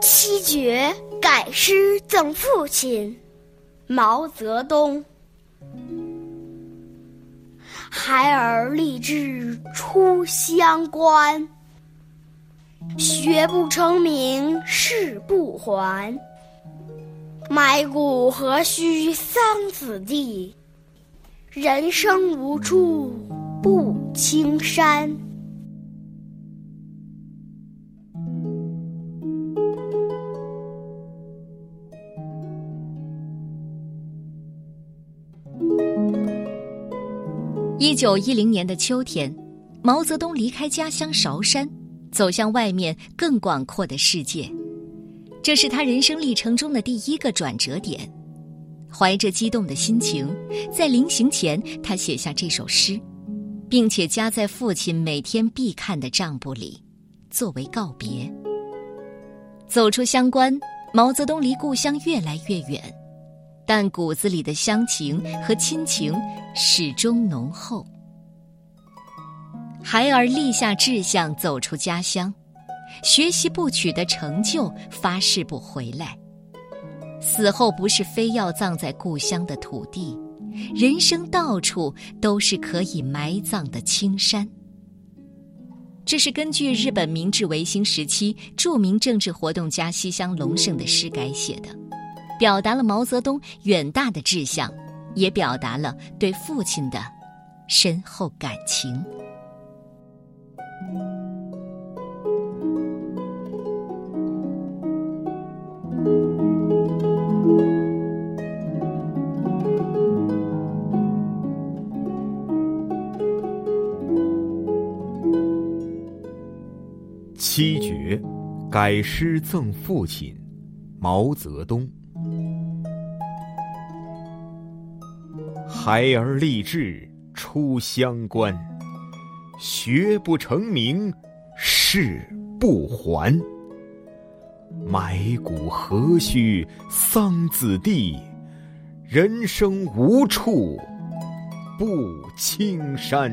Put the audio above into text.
七绝改诗赠父亲，毛泽东。孩儿立志出乡关，学不成名誓不还。埋骨何须桑梓地，人生无处步青山。一九一零年的秋天，毛泽东离开家乡韶山，走向外面更广阔的世界。这是他人生历程中的第一个转折点。怀着激动的心情，在临行前，他写下这首诗，并且夹在父亲每天必看的账簿里，作为告别。走出乡关，毛泽东离故乡越来越远。但骨子里的乡情和亲情始终浓厚。孩儿立下志向，走出家乡，学习不取得成就，发誓不回来。死后不是非要葬在故乡的土地，人生到处都是可以埋葬的青山。这是根据日本明治维新时期著名政治活动家西乡隆盛的诗改写的。表达了毛泽东远大的志向，也表达了对父亲的深厚感情。七绝，改诗赠父亲，毛泽东。孩儿立志出乡关，学不成名誓不还。埋骨何须桑梓地，人生无处不青山。